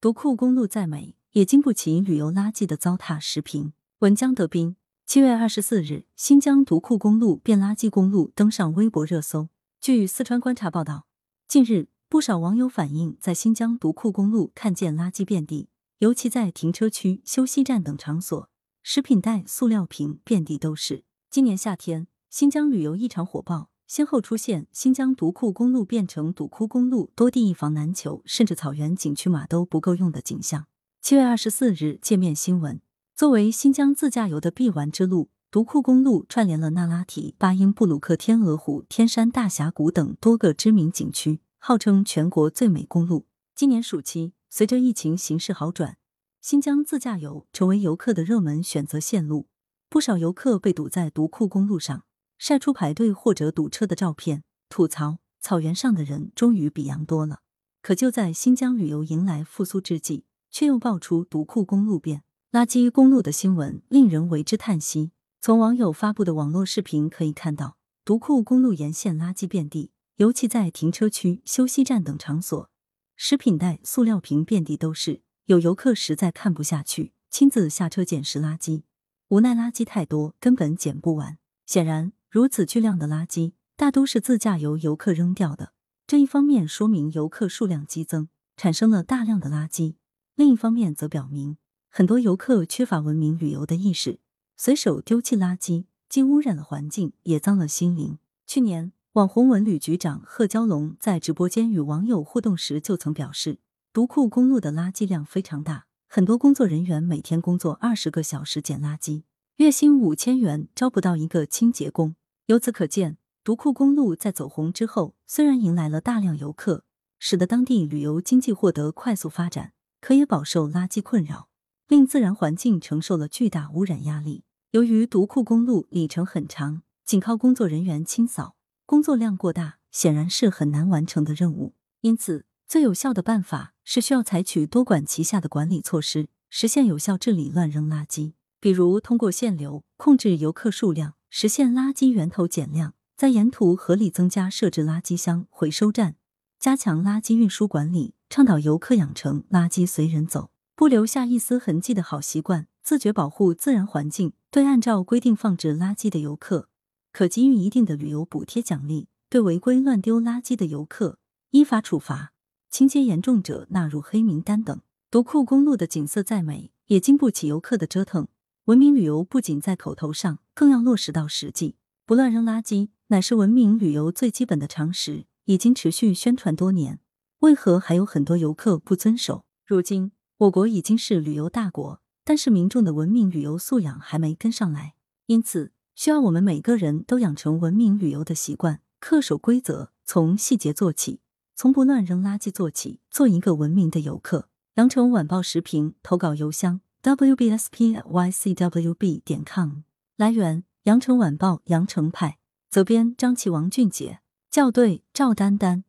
独库公路再美，也经不起旅游垃圾的糟蹋时评。文江德斌，七月二十四日，新疆独库公路变垃圾公路登上微博热搜。据四川观察报道，近日不少网友反映，在新疆独库公路看见垃圾遍地，尤其在停车区、休息站等场所，食品袋、塑料瓶遍地都是。今年夏天，新疆旅游异常火爆。先后出现新疆独库公路变成堵库公路，多地一房难求，甚至草原景区马都不够用的景象。七月二十四日，界面新闻，作为新疆自驾游的必玩之路，独库公路串联了那拉提、巴音布鲁克、天鹅湖、天山大峡谷等多个知名景区，号称全国最美公路。今年暑期，随着疫情形势好转，新疆自驾游成为游客的热门选择线路，不少游客被堵在独库公路上。晒出排队或者堵车的照片，吐槽草原上的人终于比羊多了。可就在新疆旅游迎来复苏之际，却又爆出独库公路变垃圾公路的新闻，令人为之叹息。从网友发布的网络视频可以看到，独库公路沿线垃圾遍地，尤其在停车区、休息站等场所，食品袋、塑料瓶遍地都是。有游客实在看不下去，亲自下车捡拾垃圾，无奈垃圾太多，根本捡不完。显然。如此巨量的垃圾，大都是自驾游游客扔掉的。这一方面说明游客数量激增，产生了大量的垃圾；另一方面则表明很多游客缺乏文明旅游的意识，随手丢弃垃圾，既污染了环境，也脏了心灵。去年，网红文旅局长贺蛟龙在直播间与网友互动时就曾表示，独库公路的垃圾量非常大，很多工作人员每天工作二十个小时捡垃圾。月薪五千元招不到一个清洁工，由此可见，独库公路在走红之后，虽然迎来了大量游客，使得当地旅游经济获得快速发展，可也饱受垃圾困扰，令自然环境承受了巨大污染压力。由于独库公路里程很长，仅靠工作人员清扫，工作量过大，显然是很难完成的任务。因此，最有效的办法是需要采取多管齐下的管理措施，实现有效治理乱扔垃圾。比如通过限流控制游客数量，实现垃圾源头减量，在沿途合理增加设置垃圾箱回收站，加强垃圾运输管理，倡导游客养成垃圾随人走，不留下一丝痕迹的好习惯，自觉保护自然环境。对按照规定放置垃圾的游客，可给予一定的旅游补贴奖励；对违规乱丢垃圾的游客，依法处罚，情节严重者纳入黑名单等。独库公路的景色再美，也经不起游客的折腾。文明旅游不仅在口头上，更要落实到实际。不乱扔垃圾乃是文明旅游最基本的常识，已经持续宣传多年。为何还有很多游客不遵守？如今我国已经是旅游大国，但是民众的文明旅游素养还没跟上来，因此需要我们每个人都养成文明旅游的习惯，恪守规则，从细节做起，从不乱扔垃圾做起，做一个文明的游客。羊城晚报时评投稿邮箱。Wbspycwb 点 com 来源：羊城晚报羊城派。责编：张琪、王俊杰。校对：赵丹丹。